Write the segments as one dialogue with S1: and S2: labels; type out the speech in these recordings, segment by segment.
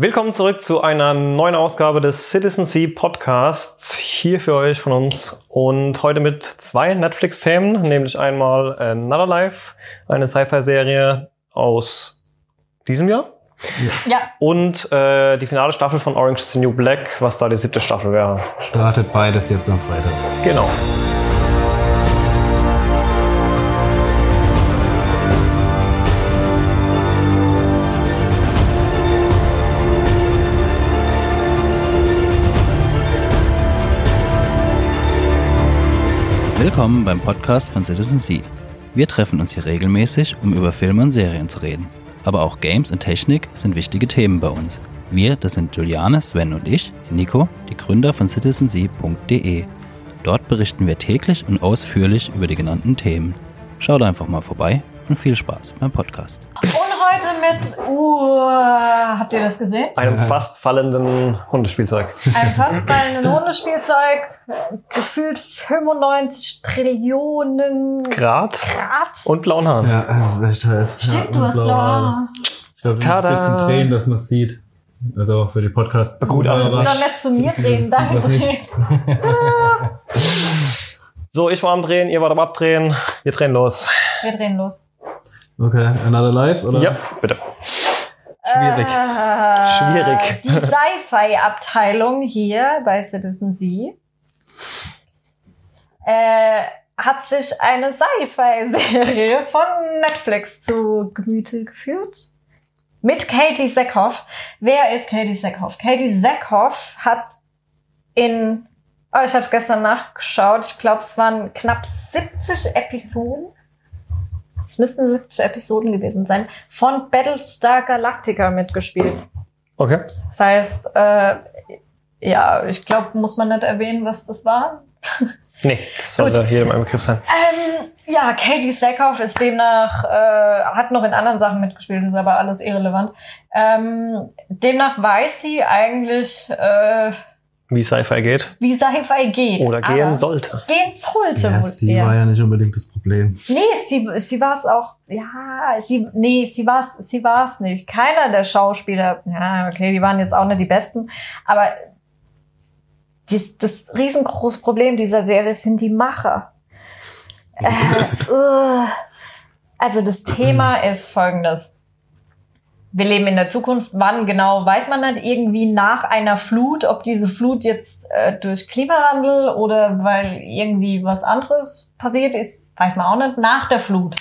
S1: Willkommen zurück zu einer neuen Ausgabe des Citizen C Podcasts. Hier für euch von uns und heute mit zwei Netflix-Themen, nämlich einmal Another Life, eine Sci-Fi-Serie aus diesem Jahr.
S2: Ja,
S1: Und äh, die finale Staffel von Orange is the New Black, was da die siebte Staffel wäre.
S3: Startet beides jetzt am Freitag.
S1: Genau.
S4: Willkommen beim Podcast von Citizen C. Wir treffen uns hier regelmäßig, um über Filme und Serien zu reden. Aber auch Games und Technik sind wichtige Themen bei uns. Wir, das sind Juliane, Sven und ich, Nico, die Gründer von citizenc.de. Dort berichten wir täglich und ausführlich über die genannten Themen. Schaut einfach mal vorbei und viel Spaß beim Podcast.
S2: Heute mit, uh, habt ihr das gesehen?
S1: Einem fast fallenden Hundespielzeug.
S2: Ein fast fallenden Hundespielzeug, gefühlt 95 Trillionen
S1: Grad
S2: Grad.
S1: und blauen Haaren.
S3: Ja, das ist echt heiß.
S2: Stimmt,
S3: ja,
S2: du hast blaue Haare.
S3: Ich glaube, müssen ein bisschen drehen, dass man es sieht. Also für die Podcasts.
S1: Gut,
S3: Zuhörer.
S2: Doch nicht zu mir drehen, danke.
S1: So, ich war am Drehen, ihr wart am Abdrehen. Wir drehen los.
S2: Wir drehen los.
S3: Okay, Another Life, oder?
S1: Ja, bitte.
S3: Schwierig.
S2: Äh,
S1: Schwierig.
S2: Die Sci-Fi-Abteilung hier bei Citizen Z äh, hat sich eine Sci-Fi-Serie von Netflix zu Gemüte geführt. Mit Katie Sackhoff. Wer ist Katie Sackhoff? Katie Sackhoff hat in, oh, ich habe es gestern nachgeschaut, ich glaube, es waren knapp 70 Episoden. Es müssten 70 Episoden gewesen sein. Von Battlestar Galactica mitgespielt.
S1: Okay.
S2: Das heißt, äh, ja, ich glaube, muss man nicht erwähnen, was das war.
S1: Nee, das sollte jedem ein Begriff sein.
S2: Ähm, ja, Katie Sackhoff ist demnach, äh, hat noch in anderen Sachen mitgespielt, ist aber alles irrelevant. Ähm, demnach weiß sie eigentlich, äh,
S1: Wie Sci-Fi geht.
S2: wie Sci-Fi geht.
S1: Oder gehen
S2: aber
S1: sollte.
S2: Gehen sollte
S3: Ja, sie
S2: eher.
S3: war ja nicht unbedingt das Problem.
S2: Nee, sie, sie war es auch, ja, sie, nee, sie war es sie war's nicht. Keiner der Schauspieler, ja, okay, die waren jetzt auch nicht die Besten, aber die, das riesengroße Problem dieser Serie sind die Macher. Äh, uh, also das Thema ist folgendes. Wir leben in der Zukunft. Wann genau, weiß man nicht. Irgendwie nach einer Flut, ob diese Flut jetzt äh, durch Klimawandel oder weil irgendwie was anderes passiert ist, weiß man auch nicht. Nach der Flut.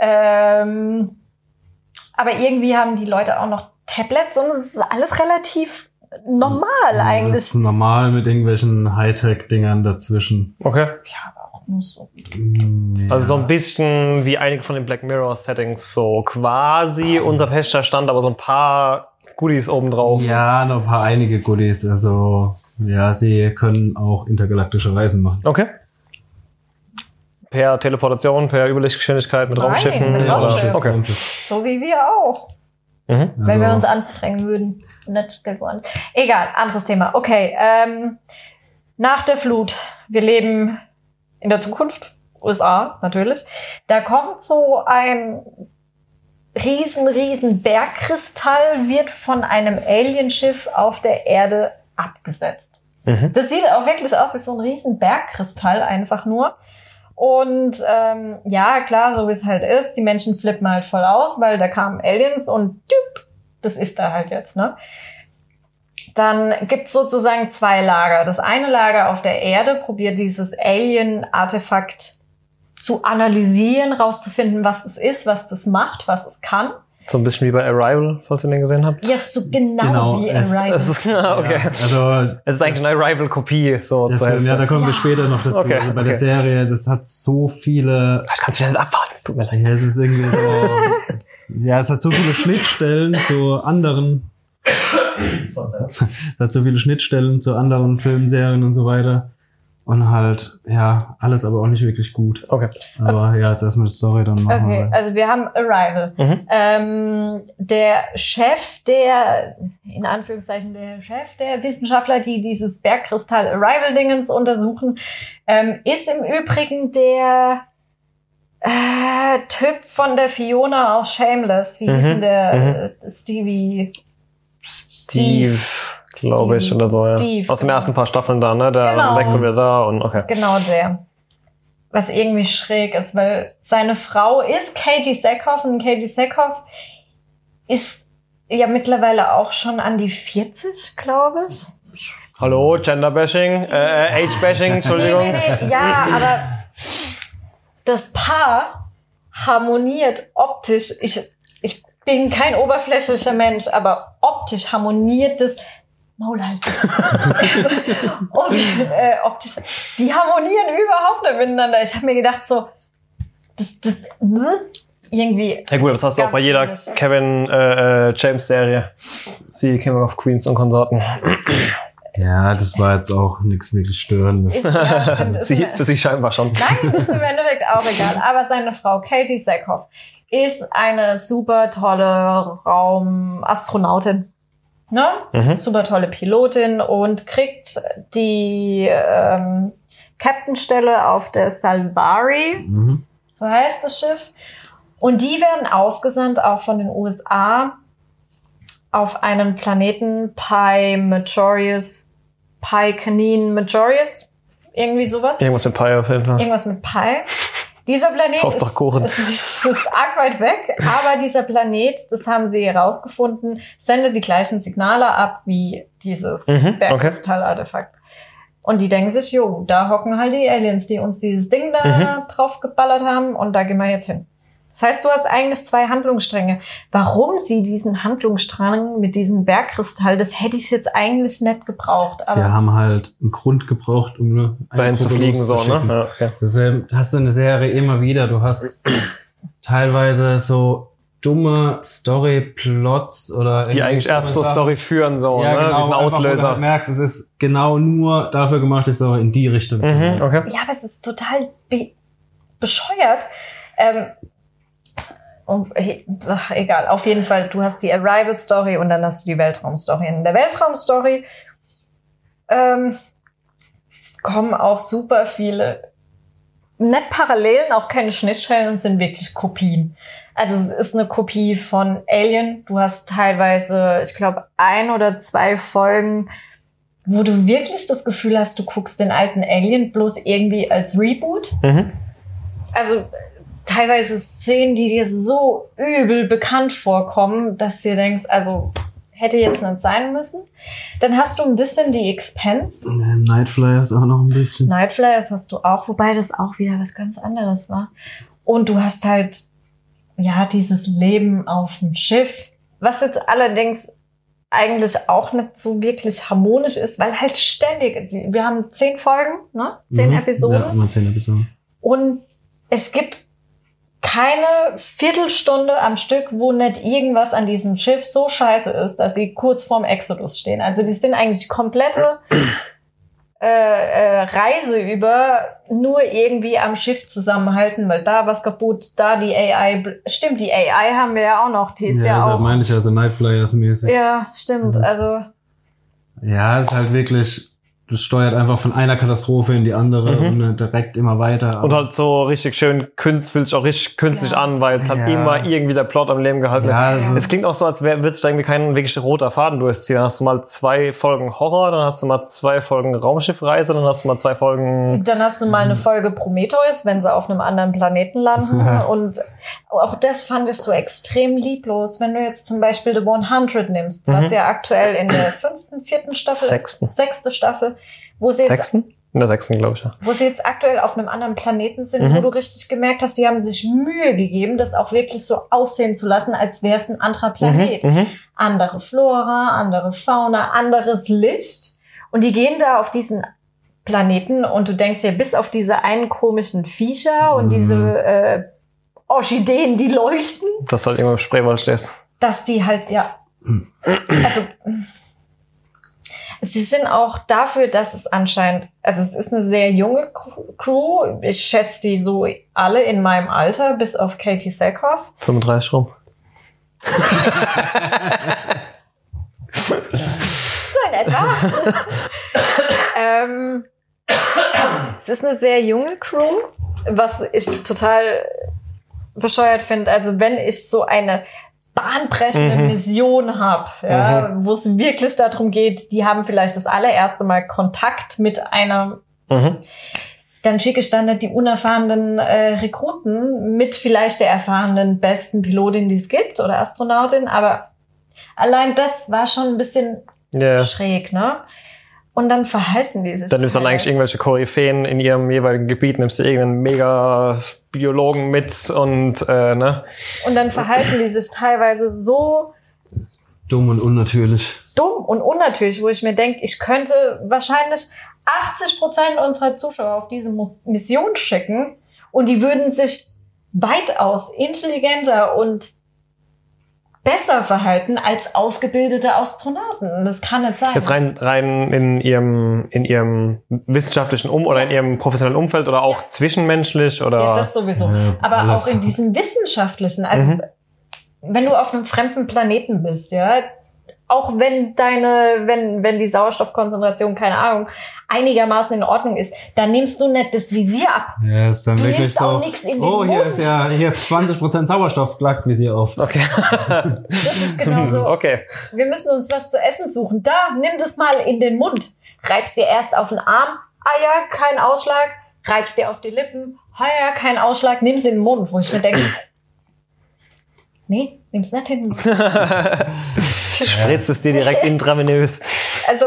S2: Ähm, aber irgendwie haben die Leute auch noch Tablets und es ist alles relativ normal
S3: Das
S2: eigentlich.
S3: ist normal mit irgendwelchen Hightech-Dingern dazwischen.
S1: Okay.
S2: Ja, aber auch nur so.
S3: Mm, ja.
S1: Also so ein bisschen wie einige von den Black Mirror Settings, so quasi unser technischer Stand, aber so ein paar Goodies obendrauf.
S3: Ja, noch ein paar einige Goodies. Also, ja, sie können auch intergalaktische Reisen machen.
S1: Okay. Per Teleportation, per Überlichtgeschwindigkeit mit
S2: Nein,
S1: Raumschiffen.
S2: mit
S1: oder?
S2: Raumschiff.
S1: Okay.
S2: So wie wir auch.
S1: Mhm.
S2: Wenn wir
S3: Also-
S2: uns anstrengen würden. Und. Egal, anderes Thema. Okay, ähm, nach der Flut. Wir leben in der Zukunft. USA, natürlich. Da kommt so ein riesen, riesen Bergkristall, wird von einem Alienschiff auf der Erde abgesetzt.
S1: Mhm.
S2: Das sieht auch wirklich aus wie so ein riesen Bergkristall einfach nur. Und ähm, ja, klar, so wie es halt ist, die Menschen flippen halt voll aus, weil da kamen Aliens und düpp, das ist da halt jetzt, ne? Dann gibt's sozusagen zwei Lager. Das eine Lager auf der Erde probiert dieses Alien-Artefakt zu analysieren, rauszufinden, was das ist, was das macht, was es kann.
S1: So ein bisschen wie bei Arrival, falls ihr den gesehen habt.
S2: Yes, so genau,
S3: Genau,
S2: wie
S3: es-
S2: Arrival.
S1: Es ist, okay.
S3: Ja, also,
S1: Es ist eigentlich eine Arrival-Kopie, so zur
S3: Film, ja, da kommen wir später noch dazu.
S1: Okay,
S3: also bei
S1: okay.
S3: der Serie, das hat so viele
S1: Ich kann es nicht abwarten, es tut mir leid.
S3: Ja, es ist irgendwie so. ja, es hat so viele Schnittstellen zu anderen. Es hat so viele Schnittstellen zu anderen Filmen, Serien und so weiter. Und halt, ja, alles aber auch nicht wirklich gut.
S1: Okay.
S3: Aber ja, jetzt erstmal die Story, dann machen
S2: Okay,
S3: wir.
S2: also wir haben Arrival.
S1: Mhm.
S2: Ähm, der Chef der, in Anführungszeichen der Chef der Wissenschaftler, die dieses Bergkristall Arrival-Dingens untersuchen, ähm, ist im Übrigen der äh, Typ von der Fiona aus Shameless. Wie hieß
S1: Mhm,
S2: denn der äh, Stevie?
S1: Steve, glaube ich,
S2: Steve.
S1: oder so. Ja.
S2: Steve,
S1: Aus den
S2: genau.
S1: ersten paar Staffeln da, ne? Der
S2: Genau.
S1: weg und wieder da und okay.
S2: Genau der. Was irgendwie schräg ist, weil seine Frau ist Katie Sackhoff und Katie Sackhoff ist ja mittlerweile auch schon an die 40, glaube ich.
S1: Hallo, Genderbashing, äh, Age-Bashing, Entschuldigung.
S2: Nee, nee, nee. Ja, aber das Paar harmoniert optisch. Ich bin kein oberflächlicher Mensch, aber optisch harmoniert das Maul halt. Und äh, optisch, die harmonieren überhaupt nicht miteinander. Ich habe mir gedacht, so, das, das irgendwie.
S1: Ja gut, das hast du auch bei jeder
S2: komisch.
S1: Kevin äh, äh, James Serie. Sie King of Queens und Konsorten.
S3: Ja, das war jetzt auch nichts wirklich Störendes.
S2: Ja, stimmt,
S1: Sie, für sie scheinbar schon.
S2: Nein, ist im Endeffekt auch egal. Aber seine Frau, Katie Sackhoff, ist eine super tolle Raumastronautin. Ne?
S1: Mhm.
S2: Super tolle Pilotin und kriegt die ähm, Captainstelle auf der Salvari,
S3: Mhm.
S2: so heißt das Schiff. Und die werden ausgesandt, auch von den USA, auf einen Planeten Pi Majorius, Pi Canine Majorius, irgendwie sowas.
S1: Irgendwas mit Pi auf jeden Fall.
S2: Irgendwas mit Pi. Dieser Planet
S1: Hauptsache
S2: ist,
S1: Kuchen.
S2: ist, ist, ist arg weit weg, aber dieser Planet, das haben sie herausgefunden, sendet die gleichen Signale ab wie dieses
S1: Mhm,
S2: Bergkristallartefakt. Und die denken sich, jo, da hocken halt die Aliens, die uns dieses Ding da
S1: Mhm.
S2: drauf geballert haben und da gehen wir jetzt hin. Das heißt, du hast eigentlich zwei Handlungsstränge. Warum sie diesen Handlungsstrang mit diesem Bergkristall, das hätte ich jetzt eigentlich nicht gebraucht.
S3: Sie
S2: Aber
S3: haben halt einen Grund gebraucht, um nur einen
S1: Dahin zu fliegen, so, ne? Ja, okay.
S3: Das hast du in der Serie immer wieder. Du hast teilweise so dumme Story-Plots oder
S1: Die eigentlich erst zur Story führen, so,
S3: ja,
S1: ne?
S3: genau,
S1: Diesen
S3: einfach, wo du
S1: Auslöser.
S3: merkst, es ist genau nur dafür gemacht, die Story in die Richtung zu
S1: Mhm,
S3: gehen.
S1: okay.
S2: Ja, aber es ist total be bescheuert. Ähm, und, äh, ach, egal, auf jeden Fall, du hast die Arrival-Story und dann hast du die Weltraum-Story. In der Weltraum-Story ähm, kommen auch super viele, nicht Parallelen, auch keine Schnittstellen, sind wirklich Kopien. Also es ist eine Kopie von Alien. Du hast teilweise, ich glaube, ein oder zwei Folgen, wo du wirklich das Gefühl hast, du guckst den alten Alien bloß irgendwie als Reboot.
S1: Mhm.
S2: Also teilweise Szenen, die dir so übel bekannt vorkommen, dass du dir denkst, also hätte jetzt nicht sein müssen. Dann hast du ein bisschen die Expense.
S3: Äh, Nightflyer ist auch noch ein bisschen.
S2: Nightflyers hast du auch, wobei das auch wieder was ganz anderes war. Und du hast halt, ja, dieses Leben auf dem Schiff, was jetzt allerdings eigentlich auch nicht so wirklich harmonisch ist, weil halt ständig, wir haben zehn Folgen, ne? Zehn
S3: Mhm.
S2: Episoden.
S3: Ja, immer zehn Episoden.
S2: Und es gibt keine Viertelstunde am Stück, wo nicht irgendwas an diesem Schiff so scheiße ist, dass sie kurz vorm Exodus stehen. Also die sind eigentlich komplette äh, äh, Reise über nur irgendwie am Schiff zusammenhalten, weil da was kaputt, da die AI. Stimmt, die AI haben wir ja auch noch, die ist ja,
S3: deshalb
S2: auch.
S3: meine ich also Nightflyers mäßig.
S2: Ja, stimmt.
S3: Das-
S2: Also
S3: Ja, ist halt wirklich, das steuert einfach von einer Katastrophe in die andere
S1: Mhm.
S3: und äh, direkt immer weiter.
S1: Und halt so richtig schön künstlich, fühlt sich auch richtig künstlich
S2: Ja.
S1: an, weil es halt
S3: Ja.
S1: immer irgendwie der Plot am Leben gehalten
S3: ja, es
S1: Es klingt auch so, als würde sich da irgendwie kein wirklich roter Faden durchziehen. Dann hast du mal zwei Folgen Horror, dann hast du mal zwei Folgen Raumschiffreise, dann hast du mal zwei Folgen.
S2: Dann hast du mal eine Folge Prometheus, wenn sie auf einem anderen Planeten landen. Und auch das fand ich so extrem lieblos. Wenn du jetzt zum Beispiel The 100 nimmst, was
S1: Mhm.
S2: ja aktuell in der fünften, vierten Staffel
S1: Sechsten.
S2: ist, sechste Staffel, wo sie, jetzt,
S1: Sechsten? In der sechsten, glaube ich, ja.
S2: wo sie jetzt aktuell auf einem anderen Planeten sind,
S1: Mhm.
S2: wo du richtig gemerkt hast, die haben sich Mühe gegeben, das auch wirklich so aussehen zu lassen, als wäre es ein anderer Planet
S1: Mhm, mhm.
S2: andere Flora, andere Fauna, anderes Licht. Und die gehen da auf diesen Planeten und du denkst dir, bis auf diese einen komischen Viecher und
S3: Mhm.
S2: diese äh, Orchideen, die leuchten,
S1: Dass du halt irgendwo im Spreewald stehst.
S2: dass die halt, ja. Also, sie sind auch dafür, dass es anscheinend, also es ist eine sehr junge Crew. Ich schätze die so alle in meinem Alter, bis auf Katie Sackhoff.
S1: 35 rum.
S2: So in etwa. ähm, es ist eine sehr junge Crew, was ich total bescheuert finde. Also wenn ich so eine bahnbrechende
S1: Mhm.
S2: Mission habe, ja, wo es wirklich darum geht, die haben vielleicht das allererste Mal Kontakt mit einer
S1: Mhm.
S2: dann schicke ich dann nicht die unerfahrenen äh, Rekruten mit vielleicht der erfahrenen besten Pilotin, die es gibt oder Astronautin, aber allein das war schon ein bisschen
S1: Ja.
S2: schräg, ne? Und dann verhalten die sich.
S1: Dann nimmst du dann eigentlich irgendwelche Koryphäen in ihrem jeweiligen Gebiet, nimmst du irgendeinen mega Biologen mit und äh, ne?
S2: Und dann verhalten die sich teilweise so
S3: Dumm und unnatürlich.
S2: dumm und unnatürlich, wo ich mir denke, ich könnte wahrscheinlich 80 Prozent unserer Zuschauer auf diese Mission schicken und die würden sich weitaus intelligenter und besser verhalten als ausgebildete Astronauten. Das kann nicht sein.
S1: Jetzt rein, rein in ihrem, in ihrem wissenschaftlichen Um oder in ihrem professionellen Umfeld oder auch zwischenmenschlich oder.
S2: Ja, das sowieso.
S3: Ja,
S2: Aber
S3: alles.
S2: auch in diesem wissenschaftlichen, also
S1: Mhm.
S2: wenn du auf einem fremden Planeten bist, ja, auch wenn deine, wenn, wenn die Sauerstoffkonzentration, keine Ahnung, einigermaßen in Ordnung ist, dann nimmst du nicht das Visier ab.
S3: Ja, ist dann
S2: Du
S3: wirklich
S2: nimmst
S3: so.
S2: auch nix in den
S3: oh, hier
S2: Mund.
S3: ist ja, hier ist 20% Sauerstoff, klack, wie sie auf.
S1: okay.
S2: Das ist genau so.
S1: okay.
S2: Wir müssen uns was zu essen suchen. Da, nimm das mal in den Mund. Reibst dir erst auf den Arm. Ah ja, kein Ausschlag. Reibst dir auf die Lippen. Ah ja, kein Ausschlag. Nimm's in den Mund. Wo ich mir denke, nee, nimm's nicht in den Mund.
S1: Spritzt es dir direkt intravenös.
S2: Also,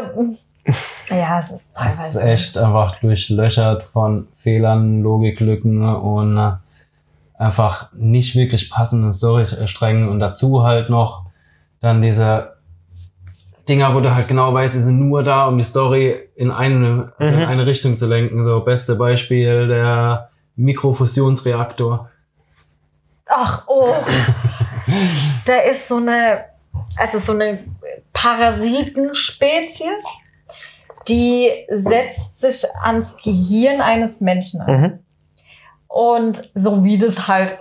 S2: ja, es ist
S3: Es ist
S2: teilweise.
S3: echt einfach durchlöchert von Fehlern, Logiklücken und äh, einfach nicht wirklich passenden Storysträngen und dazu halt noch dann diese Dinger, wo du halt genau weißt, die sind nur da, um die Story in eine, also in
S1: Mhm.
S3: eine Richtung zu lenken. So, beste Beispiel, der Mikrofusionsreaktor.
S2: Ach, oh. da ist so eine, also so eine Parasitenspezies, die setzt sich ans Gehirn eines Menschen an.
S1: Mhm.
S2: Und so wie das halt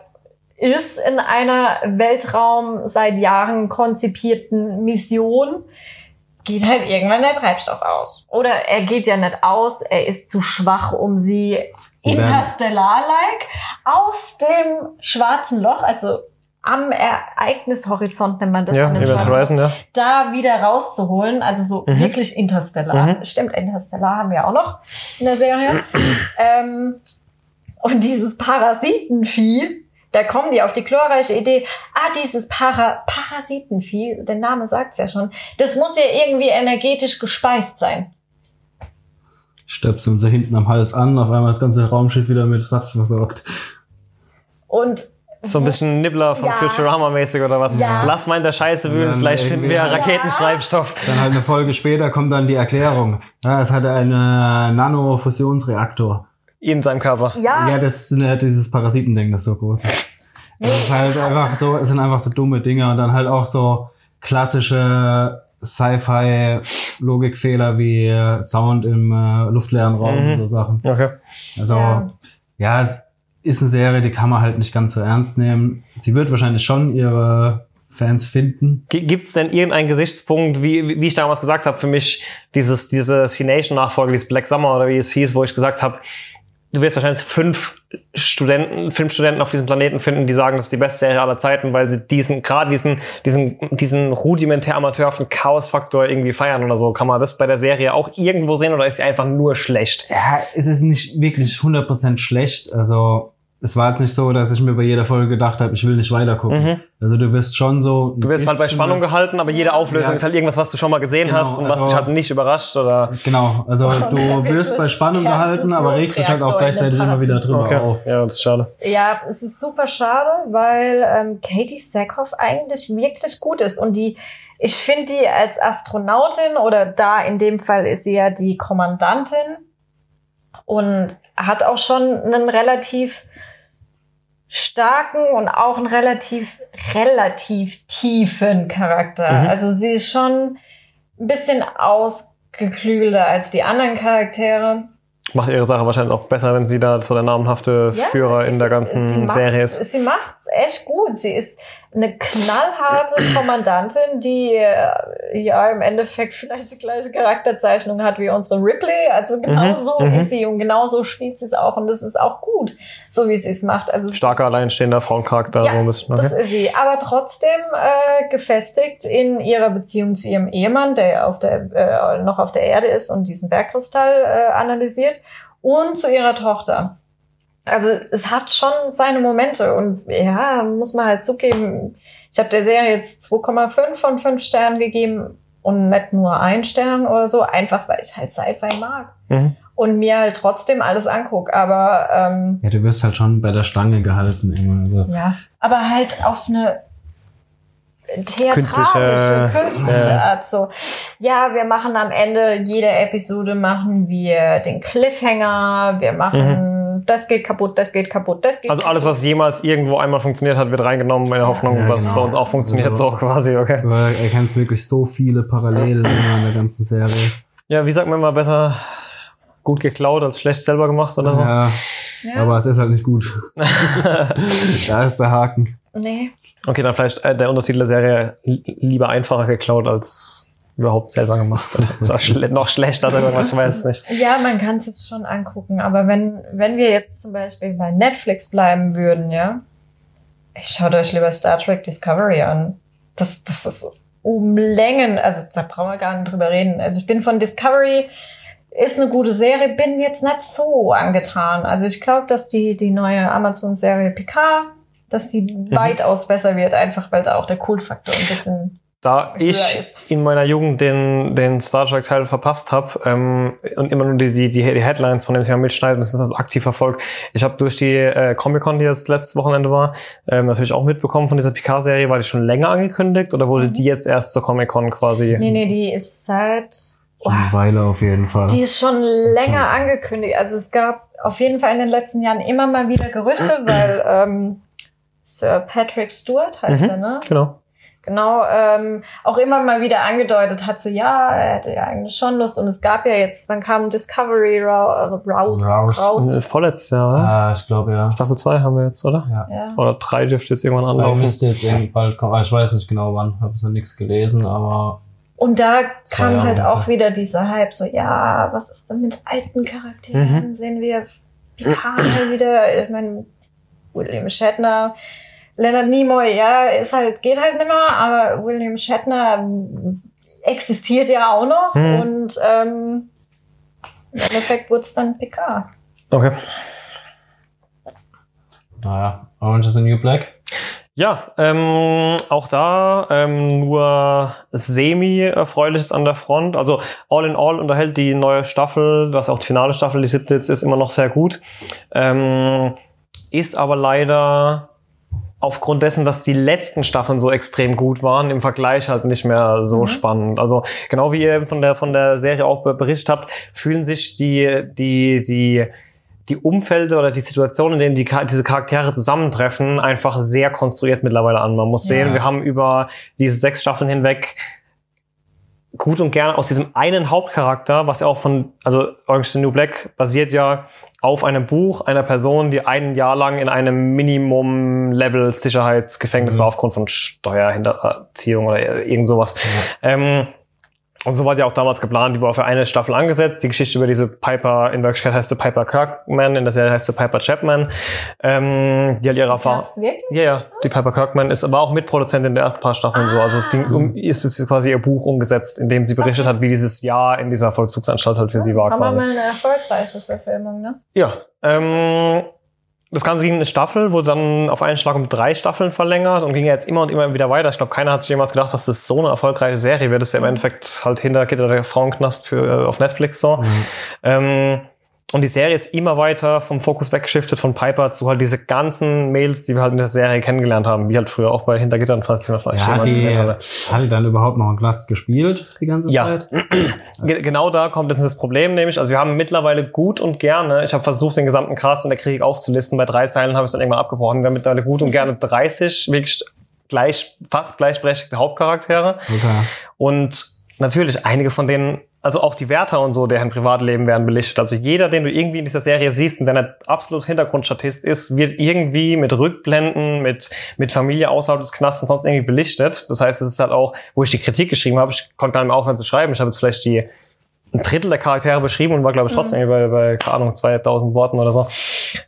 S2: ist in einer Weltraum seit Jahren konzipierten Mission, geht halt irgendwann der Treibstoff aus. Oder er geht ja nicht aus, er ist zu schwach, um sie, interstellar-like aus dem schwarzen Loch, also am Ereignishorizont nennt man das
S1: Ja,
S2: an schwarzen
S1: Horizon, ja.
S2: da wieder rauszuholen. Also so
S1: Mhm.
S2: wirklich interstellar.
S1: Mhm.
S2: Stimmt, interstellar haben wir auch noch in der Serie. ähm, und dieses Parasitenvieh, da kommen die auf die glorreiche Idee, ah, dieses Para Parasitenvieh, der Name sagt's ja schon, das muss ja irgendwie energetisch gespeist sein.
S3: Stöpseln sie hinten am Hals an, auf einmal das ganze Raumschiff wieder mit Saft versorgt.
S2: Und
S1: So ein bisschen Nibbler von
S2: Ja.
S1: Futurama-mäßig oder was.
S2: Ja.
S1: Lass mal in der Scheiße wühlen, vielleicht finden wir
S3: irgendwie-
S1: Raketentreibstoff
S3: Dann halt eine Folge später kommt dann die Erklärung. Ja, es hatte einen Nanofusionsreaktor.
S1: in seinem Körper.
S2: ja,
S3: Ja, das ist ja dieses Parasitending, das so groß ist. Das ist halt einfach so, es sind einfach so dumme Dinge und dann halt auch so klassische Sci-Fi-Logikfehler wie äh, Sound im äh, luftleeren Raum
S1: Mhm.
S3: und so Sachen.
S1: Okay.
S3: Also,
S2: Ja.
S3: ja. es ist eine Serie, die kann man halt nicht ganz so ernst nehmen. Sie wird wahrscheinlich schon ihre Fans finden.
S1: Gibt es denn irgendeinen Gesichtspunkt, wie, wie ich damals gesagt habe, für mich dieses, diese C-Nation-Nachfolge, dieses Black Summer oder wie es hieß, wo ich gesagt habe, du wirst wahrscheinlich fünf Studenten, Filmstudenten auf diesem Planeten finden, die sagen, das ist die beste Serie aller Zeiten, weil sie diesen, gerade diesen, diesen, diesen rudimentär amateurhaften Chaos-Faktor irgendwie feiern oder so. Kann man das bei der Serie auch irgendwo sehen oder ist sie einfach nur schlecht?
S3: Ja, es ist nicht wirklich 100% schlecht. Also, es war jetzt nicht so, dass ich mir bei jeder Folge gedacht habe, ich will nicht weitergucken.
S1: Mhm.
S3: Also, du wirst schon so.
S1: Du wirst halt bei Spannung gehalten, aber jede Auflösung
S3: Ja.
S1: ist halt irgendwas, was du schon mal gesehen
S3: Genau,
S1: hast und was
S3: also-
S1: dich halt nicht überrascht oder.
S3: Genau, also
S2: Oh,
S3: du wirst bei Spannung gehalten, aber regst dich halt auch gleichzeitig immer wieder drüber
S1: Okay.
S3: auf.
S1: Ja, das ist schade.
S2: Ja, es ist super schade, weil ähm, Katie Sackhoff eigentlich wirklich gut ist. Und die, ich finde die als Astronautin oder da in dem Fall ist sie ja die Kommandantin und hat auch schon einen relativ starken und auch einen relativ, relativ tiefen Charakter.
S1: Mhm.
S2: Also sie ist schon ein bisschen ausgeklügelter als die anderen Charaktere.
S1: Macht ihre Sache wahrscheinlich auch besser, wenn sie da so der namenhafte
S2: Ja,
S1: Führer in der ganzen
S2: macht's-
S1: Serie ist.
S2: Sie macht's echt gut. Sie ist eine knallharte Kommandantin, die äh, ja im Endeffekt vielleicht die gleiche Charakterzeichnung hat wie unsere Ripley. Also genau
S1: Mhm,
S2: so
S1: mhm.
S2: ist sie und genau so spielt sie es auch und das ist auch gut, so wie sie es macht. Also
S1: Starker, alleinstehender Frauencharakter,
S2: Ja,
S1: so ein bisschen.
S2: das
S1: Okay.
S2: ist sie. Aber trotzdem äh, gefestigt in ihrer Beziehung zu ihrem Ehemann, der auf der, äh, noch auf der Erde ist und diesen Bergkristall äh, analysiert, und zu ihrer Tochter. Also es hat schon seine Momente und ja, muss man halt zugeben, ich habe der Serie jetzt 2,5 von 5 Sternen gegeben und nicht nur ein Stern oder so, einfach weil ich halt Sci-Fi mag
S1: Mhm.
S2: und mir halt trotzdem alles anguck. Aber ähm,
S3: Ja, du wirst halt schon bei der Stange gehalten immer. Also,
S2: ja, aber halt auf eine theatralische,
S1: Künstliche,
S2: künstliche
S1: ja.
S2: Art. So, ja, wir machen am Ende jeder Episode machen wir den Cliffhanger, wir machen, das geht kaputt, das geht kaputt, das geht
S1: Mhm. Also alles,
S2: kaputt.
S1: was jemals irgendwo einmal funktioniert hat, wird reingenommen in der Hoffnung,
S3: Ja,
S1: dass es bei uns auch funktioniert,
S3: Also-
S1: so quasi, okay.
S3: du erkennst wirklich so viele Parallelen immer in der ganzen Serie.
S1: Ja, wie sagt man mal besser, gut geklaut als schlecht selber gemacht oder so?
S3: Ja,
S2: Ja,
S3: aber es ist halt nicht gut. da ist der Haken.
S2: nee.
S1: Okay, dann vielleicht äh, der Untertitel der Serie li- lieber einfacher geklaut als überhaupt selber gemacht. Oder schle noch schlechter selber gemacht, ich weiß es nicht.
S2: Ja, man kann es jetzt schon angucken, aber wenn, wenn wir jetzt zum Beispiel bei Netflix bleiben würden, ja, ich schaut euch lieber Star Trek Discovery an. Das, das ist um Längen, also da brauchen wir gar nicht drüber reden. Also ich bin von Discovery, ist eine gute Serie, bin jetzt nicht so angetan. Also ich glaube, dass die, die neue Amazon-Serie Picard, dass die weitaus besser wird, einfach weil da auch der Kultfaktor ein bisschen
S1: Da ich in meiner Jugend den, den Star Trek Teil verpasst habe ähm, und immer nur die, die, die Headlines von dem Thema mitschneiden, das ist das aktiv verfolgt. Ich habe durch die äh, Comic-Con, die jetzt letztes Wochenende war, ähm, natürlich auch mitbekommen von dieser Picard-Serie. War die schon länger angekündigt oder wurde die jetzt erst zur Comic-Con quasi?
S2: Mhm. Nee, nee, die ist seit.
S3: Schon eine Weile auf jeden Fall.
S2: Die ist schon länger angekündigt. Also es gab auf jeden Fall in den letzten Jahren immer mal wieder Gerüchte, weil ähm, Sir Patrick Stewart heißt
S1: Mhm.
S2: er, ne?
S1: Genau.
S2: Genau, ähm, auch immer mal wieder angedeutet hat, so ja, er hätte ja eigentlich schon Lust. Und es gab ja jetzt, wann kam Discovery ra raus?
S3: Raus.
S1: Äh,
S2: raus.
S1: Vorletztes Jahr, oder?
S3: Ah, ich glaube ja.
S1: Staffel 2 haben wir jetzt, oder?
S2: Ja.
S1: Oder 3 dürfte jetzt irgendwann anlaufen.
S3: müsste jetzt irgendwie bald kommen. Ah, Ich weiß nicht genau wann. Habe es noch nichts gelesen, aber
S2: Und da kam
S3: Jahre
S2: halt
S3: ungefähr.
S2: auch wieder dieser Hype, so ja, was ist denn mit alten Charakteren?
S1: Mhm.
S2: Sehen wir Picard wieder, ich meine, William Shatner, Leonard Nimoy, ja, ist halt, geht halt nicht mehr, aber William Shatner existiert ja auch noch
S1: Mhm.
S2: und ähm, im Endeffekt wurde es dann Picard.
S1: Okay.
S3: naja, Orange is the New Black.
S1: Ja, ähm, auch da ähm, nur semi-erfreuliches an der Front. Also all in all unterhält die neue Staffel, das auch die finale Staffel, die siebte jetzt ist immer noch sehr gut. Ähm, ist aber leider aufgrund dessen, dass die letzten Staffeln so extrem gut waren, im Vergleich halt nicht mehr so
S2: Mhm.
S1: spannend. Also genau wie ihr von der von der Serie auch be- berichtet habt, fühlen sich die die die die Umfelder oder die Situationen, in denen die, diese Charaktere zusammentreffen, einfach sehr konstruiert mittlerweile an. Man muss sehen,
S3: Ja.
S1: wir haben über diese sechs Staffeln hinweg gut und gerne aus diesem einen Hauptcharakter, was ja auch von, also Orange is the New Black basiert ja auf einem Buch einer Person, die ein Jahr lang in einem Minimum-Level Sicherheitsgefängnis
S3: Mhm.
S1: war aufgrund von Steuerhinterziehung oder irgend sowas. Ähm, und so war die auch damals geplant. Die war für eine Staffel angesetzt. Die Geschichte über diese Piper, in Wirklichkeit heißt sie Piper Kirkman, in der Serie heißt sie Piper Chapman, ähm, die halt ihre Erfahrung. Ja, ja, die Piper Kirkman ist aber auch Mitproduzentin der ersten paar Staffeln so. Also es ging um, ist es quasi ihr Buch umgesetzt, in dem sie berichtet hat, wie dieses Jahr in dieser Vollzugsanstalt halt für sie war.
S2: Haben wir mal eine erfolgreiche Verfilmung, ne?
S1: Ja, ähm, das Ganze ging in eine Staffel, wurde dann auf einen Schlag um drei Staffeln verlängert und ging jetzt immer und immer wieder weiter. Ich glaube, keiner hat sich jemals gedacht, dass das so eine erfolgreiche Serie wird. Das ist ja im Endeffekt halt hinter Gitter der Frauenknast für, äh, auf Netflix so.
S3: Mhm.
S1: Ähm, und die Serie ist immer weiter vom Fokus weggeschiftet von Piper zu halt diese ganzen Mails, die wir halt in der Serie kennengelernt haben, wie halt früher auch bei Hintergittern, falls jemand vielleicht
S3: Ja, die,
S1: gesehen hatte.
S3: hat die dann überhaupt noch einen Knast gespielt die ganze
S1: Ja.
S3: Zeit?
S1: Ge genau da kommt jetzt das Problem, nämlich, also wir haben mittlerweile gut und gerne, ich habe versucht, den gesamten Cast und der Krieg aufzulisten, bei drei Zeilen habe ich es dann irgendwann abgebrochen, wir haben mittlerweile gut und gerne 30 wirklich gleich, fast gleichberechtigte Hauptcharaktere
S3: Okay.
S1: und natürlich, einige von denen, also auch die Wärter und so, deren Privatleben werden belichtet. Also jeder, den du irgendwie in dieser Serie siehst und der nicht absolut Hintergrundstatist ist, wird irgendwie mit Rückblenden, mit, mit Familie außerhalb des Knastes sonst irgendwie belichtet. Das heißt, es ist halt auch, wo ich die Kritik geschrieben habe, ich konnte gar nicht mehr aufhören zu schreiben. Ich habe jetzt vielleicht die ein Drittel der Charaktere beschrieben und war, glaube ich, trotzdem
S2: Mhm.
S1: bei, bei, keine Ahnung, 2000 Worten oder so.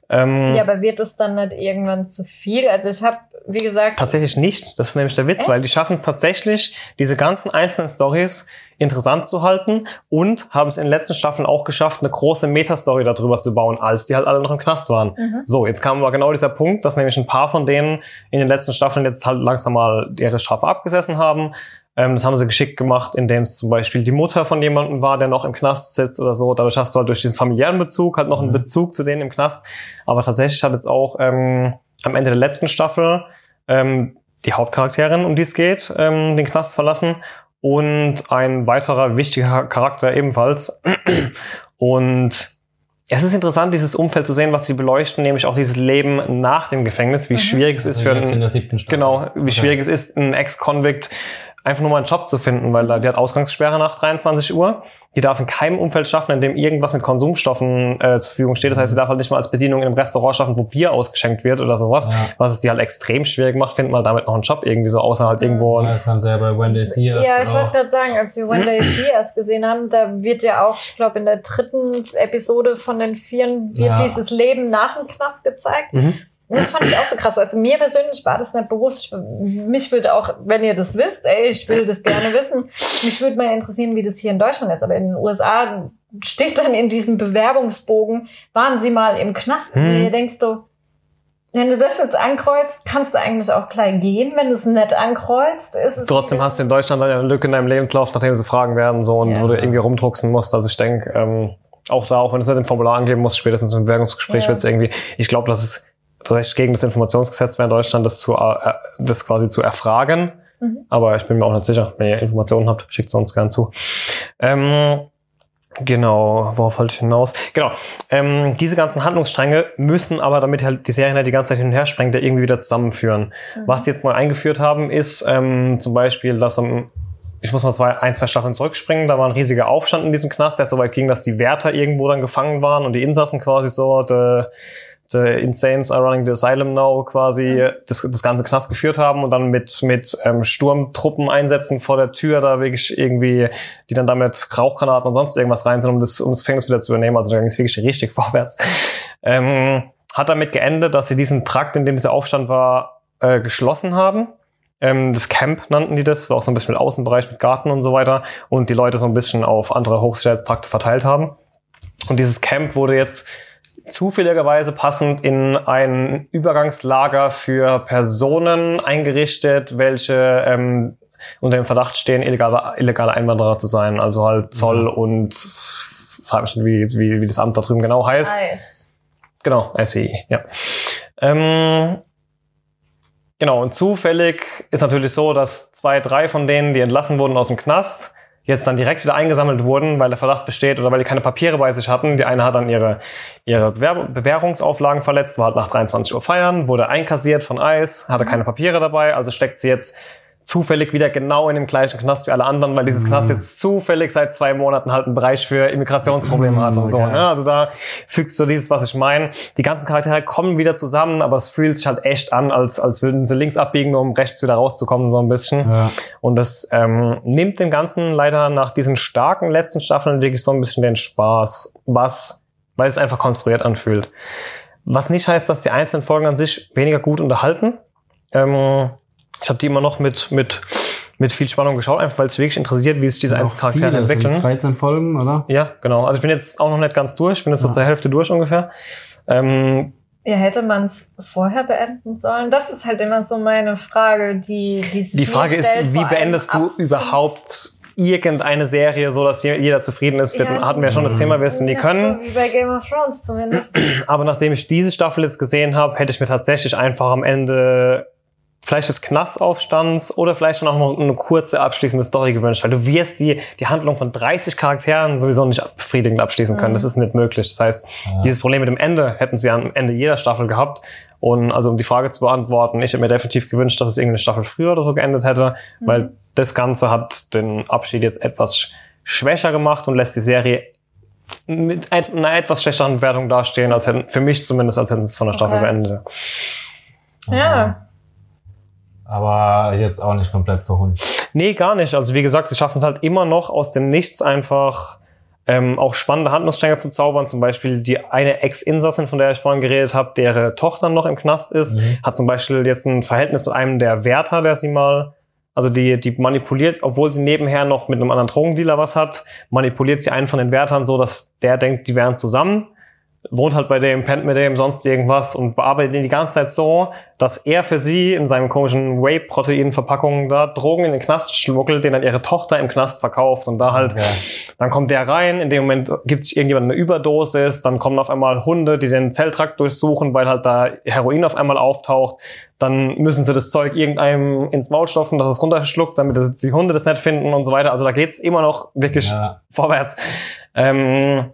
S1: Ähm,
S2: Ja, aber wird es dann nicht irgendwann zu viel? Also ich habe, wie gesagt,
S1: Tatsächlich nicht. Das ist nämlich der Witz,
S2: Echt?
S1: weil die schaffen es tatsächlich, diese ganzen einzelnen Stories interessant zu halten und haben es in den letzten Staffeln auch geschafft, eine große Metastory darüber zu bauen, als die halt alle noch im Knast waren.
S2: Mhm.
S1: So, jetzt kam aber genau dieser Punkt, dass nämlich ein paar von denen in den letzten Staffeln jetzt halt langsam mal ihre Strafe abgesessen haben. Ähm, das haben sie geschickt gemacht, indem es zum Beispiel die Mutter von jemandem war, der noch im Knast sitzt oder so. Dadurch hast du halt durch diesen familiären Bezug halt noch einen
S3: Mhm.
S1: Bezug zu denen im Knast. Aber tatsächlich hat jetzt auch ähm, am Ende der letzten Staffel ähm, die Hauptcharakterin, um die es geht, ähm, den Knast verlassen und ein weiterer wichtiger Charakter ebenfalls. Und es ist interessant, dieses Umfeld zu sehen, was sie beleuchten, nämlich auch dieses Leben nach dem Gefängnis, wie
S2: Mhm.
S1: schwierig es ist für
S3: Jetzt in
S1: einen, genau, wie
S3: Okay.
S1: schwierig es ist, einen Ex-Convict einfach nur mal einen Job zu finden, weil da- die hat Ausgangssperre nach 23 Uhr. Die darf in keinem Umfeld schaffen, in dem irgendwas mit Konsumstoffen äh, zur Verfügung steht. Das heißt, sie darf halt nicht mal als Bedienung in einem Restaurant schaffen, wo Bier ausgeschenkt wird oder sowas.
S3: Ja.
S1: Was es die halt extrem schwierig macht, findet man damit noch einen Job irgendwie so, außer halt irgendwo.
S3: Das haben sie ja bei Wendy Sears
S2: Ja, ich wollte gerade sagen, als wir One Day See erst gesehen haben, da wird ja auch, ich glaube, in der dritten Episode von den Vieren wird
S3: Ja.
S2: dieses Leben nach dem Knast gezeigt.
S1: Mhm.
S2: Und das fand ich auch so krass. Also mir persönlich war das nicht bewusst. Ich- Mich würde auch, wenn ihr das wisst, ey, ich will das gerne wissen. Mich würde mal interessieren, wie das hier in Deutschland ist. Aber in den USA steht dann in diesem Bewerbungsbogen, waren sie mal im Knast. Und
S1: Mhm.
S2: ihr denkst so, wenn du das jetzt ankreuzt, kannst du eigentlich auch gleich gehen. Wenn du es nicht ankreuzt, ist es.
S1: Trotzdem hast du in Deutschland dann eine Lücke in deinem Lebenslauf, nachdem sie fragen werden, so, und
S2: Ja.
S1: wo du irgendwie rumdrucksen musst. Also ich denke, ähm, auch da, auch wenn du es nicht im Formular angeben musst, spätestens im Bewerbungsgespräch
S2: Ja.
S1: wird es irgendwie, ich glaube, das ist tatsächlich gegen das Informationsgesetz wäre in Deutschland, das zu, äh, das quasi zu erfragen.
S2: Mhm.
S1: Aber ich bin mir auch nicht sicher. Wenn ihr Informationen habt, schickt es uns gern zu. Ähm, Genau, worauf wollte ich hinaus? Genau, ähm, diese ganzen Handlungsstränge müssen aber, damit halt die Serien halt die ganze Zeit hin und her sprengt, irgendwie wieder zusammenführen.
S2: Mhm.
S1: Was die jetzt neu eingeführt haben, ist ähm, zum Beispiel, dass am ich muss mal zwei, ein, zwei Staffeln zurückspringen. Da war ein riesiger Aufstand in diesem Knast, der so weit ging, dass die Wärter irgendwo dann gefangen waren und die Insassen quasi so, the, the Insanes are running the asylum now quasi das, das ganze Knast geführt haben und dann mit, mit ähm, Sturmtruppen einsetzen vor der Tür da wirklich irgendwie, die dann damit Rauchgranaten und sonst irgendwas rein sind, um das, um das Gefängnis wieder zu übernehmen. Also da ging es wirklich richtig vorwärts. Ähm, hat damit geendet, dass sie diesen Trakt, in dem dieser Aufstand war, äh, geschlossen haben. Ähm, das Camp nannten die das, war auch so ein bisschen mit Außenbereich, mit Garten und so weiter. Und die Leute so ein bisschen auf andere Hochsicherheitstrakte verteilt haben. Und dieses Camp wurde jetzt zufälligerweise passend in ein Übergangslager für Personen eingerichtet, welche ähm, unter dem Verdacht stehen, illegale, illegale Einwanderer zu sein. Also halt Zoll und frage mich nicht, wie, wie, wie das Amt da drüben genau heißt.
S2: Nice.
S1: Genau, SEI, ja. Ähm, genau, und zufällig ist natürlich so, dass zwei, drei von denen, die entlassen wurden aus dem Knast, jetzt dann direkt wieder eingesammelt wurden, weil der Verdacht besteht oder weil die keine Papiere bei sich hatten. Die eine hat dann ihre, ihre Bewehr Bewährungsauflagen verletzt, war halt nach 23 Uhr feiern, wurde einkassiert von Eis, hatte keine Papiere dabei, also steckt sie jetzt zufällig wieder genau in dem gleichen Knast wie alle anderen, weil dieses Knast jetzt zufällig seit zwei Monaten halt einen Bereich für Immigrationsprobleme hat und so.
S3: Okay.
S1: Ne? Also da fügst du dieses, was ich meine. Die ganzen Charaktere kommen wieder zusammen, aber es fühlt sich halt echt an, als, als würden sie links abbiegen, um rechts wieder rauszukommen, so ein bisschen.
S3: Ja.
S1: Und das ähm, nimmt dem Ganzen leider nach diesen starken letzten Staffeln wirklich so ein bisschen den Spaß, was, weil es einfach konstruiert anfühlt. Was nicht heißt, dass die einzelnen Folgen an sich weniger gut unterhalten. Ähm, ich habe die immer noch mit, mit, mit viel Spannung geschaut, einfach weil es wirklich interessiert, wie sich diese einzelnen Charaktere
S3: viele,
S1: entwickeln.
S3: 13 Folgen, oder?
S1: Ja, genau. Also ich bin jetzt auch noch nicht ganz durch, ich bin jetzt so
S3: Ja.
S1: zur Hälfte durch ungefähr. Ähm,
S2: Ja, hätte man es vorher beenden sollen? Das ist halt immer so meine Frage, die die sich
S1: die Frage
S2: stellt,
S1: ist, wie beendest du überhaupt irgendeine Serie, so dass je- jeder zufrieden ist? Wir
S2: Ja.
S1: hatten wir schon das Thema, wir es nie können.
S2: So wie bei Game of Thrones zumindest.
S1: Aber nachdem ich diese Staffel jetzt gesehen habe, hätte ich mir tatsächlich einfach am Ende vielleicht des Knastaufstands oder vielleicht dann auch noch eine kurze abschließende Story gewünscht, weil du wirst die, die Handlung von 30 Charakteren sowieso nicht befriedigend abschließen können.
S2: Mhm.
S1: Das ist nicht möglich. Das heißt,
S3: Ja.
S1: dieses Problem mit dem Ende hätten sie am Ende jeder Staffel gehabt. Und also um die Frage zu beantworten, ich hätte mir definitiv gewünscht, dass es irgendeine Staffel früher oder so geendet hätte,
S2: Mhm.
S1: weil das Ganze hat den Abschied jetzt etwas sch- schwächer gemacht und lässt die Serie mit einer etwas schlechteren Wertung dastehen, als hätten, für mich zumindest, als hätten sie es von der Staffel
S2: Okay.
S1: beendet.
S2: Ja.
S5: Aber jetzt auch nicht komplett verhunzt.
S1: Nee, gar nicht. Also wie gesagt, sie schaffen es halt immer noch aus dem Nichts einfach ähm, auch spannende Handlungsstränge zu zaubern. Zum Beispiel die eine Ex-Insassin, von der ich vorhin geredet habe, deren Tochter noch im Knast ist,
S5: Mhm.
S1: hat zum Beispiel jetzt ein Verhältnis mit einem der Wärter, der sie mal, also die, die manipuliert, obwohl sie nebenher noch mit einem anderen Drogendealer was hat, manipuliert sie einen von den Wärtern so, dass der denkt, die wären zusammen wohnt halt bei dem, pennt mit dem, sonst irgendwas und bearbeitet ihn die ganze Zeit so, dass er für sie in seinen komischen Whey-Protein-Verpackungen da Drogen in den Knast schmuggelt, den dann ihre Tochter im Knast verkauft und da halt,
S5: Okay.
S1: dann kommt der rein, in dem Moment gibt sich irgendjemand eine Überdosis, dann kommen auf einmal Hunde, die den Zelltrakt durchsuchen, weil halt da Heroin auf einmal auftaucht, dann müssen sie das Zeug irgendeinem ins Maul stopfen, dass es runterschluckt, damit die Hunde das nicht finden und so weiter. Also da geht's immer noch wirklich
S5: Ja.
S1: vorwärts. Ähm,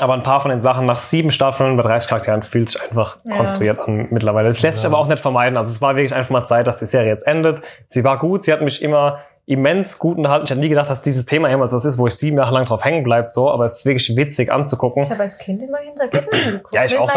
S1: aber ein paar von den Sachen nach sieben Staffeln bei 30 Charakteren fühlt sich einfach
S2: Ja.
S1: konstruiert an mittlerweile. Das lässt sich aber auch nicht vermeiden. Also es war wirklich einfach mal Zeit, dass die Serie jetzt endet. Sie war gut, sie hat mich immer immens gut unterhalten. Ich hätte nie gedacht, dass dieses Thema jemals was ist, wo ich sieben Jahre lang drauf hängen bleibt, so, aber es ist wirklich witzig anzugucken.
S2: Ich habe als Kind immer hinter Gittern geguckt.
S1: Ja, ich auch,